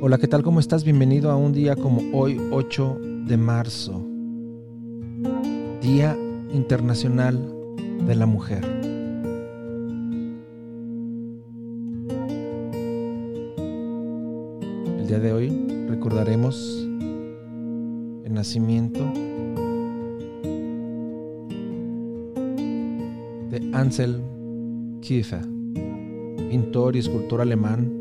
Hola, ¿qué tal? ¿Cómo estás? Bienvenido a un día como hoy, 8 de marzo, Día Internacional de la Mujer. El día de hoy recordaremos el nacimiento de Ansel Kiefer, pintor y escultor alemán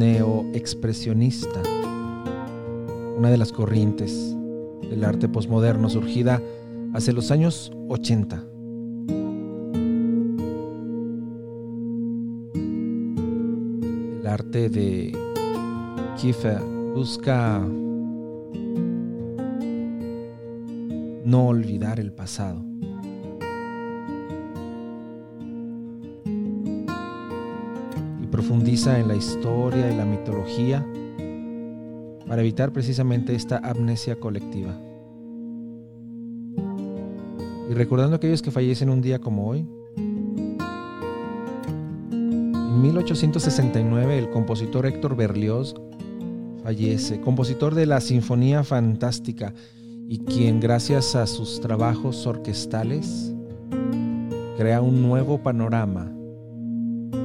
neoexpresionista, una de las corrientes del arte posmoderno surgida hacia los años 80. El arte de Kiefer busca no olvidar el pasado. Profundiza en la historia y la mitología para evitar precisamente esta amnesia colectiva. Y recordando a aquellos que fallecen un día como hoy, en 1869 el compositor Héctor Berlioz fallece, compositor de la Sinfonía Fantástica y quien gracias a sus trabajos orquestales crea un nuevo panorama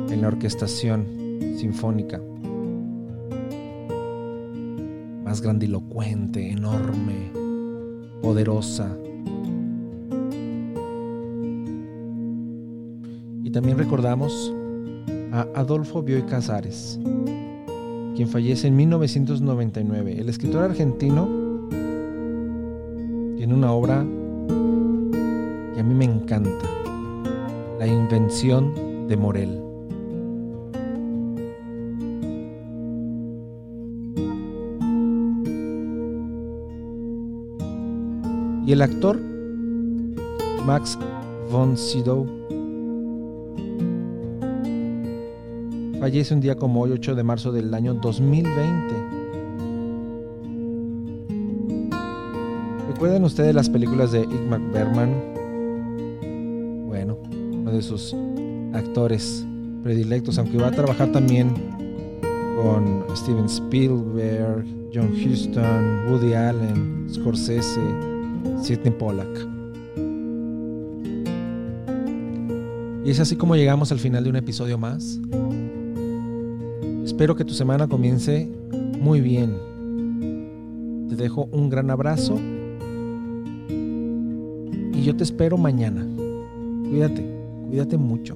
en la orquestación sinfónica. Más grandilocuente, enorme, poderosa. Y también recordamos a Adolfo Bioy Casares, quien fallece en 1999. El escritor argentino tiene una obra que a mí me encanta, La invención de Morel. Y el actor Max von Sydow fallece un día como hoy, 8 de marzo del año 2020. ¿Recuerdan ustedes las películas de Igmar Bergman? Bueno, uno de sus actores predilectos, aunque va a trabajar también con Steven Spielberg, John Huston, Woody Allen, Scorsese, Sidney. Y es así como llegamos al final de un episodio más. Espero que tu semana comience muy bien. Te dejo un gran abrazo y yo te espero mañana. Cuídate, cuídate mucho.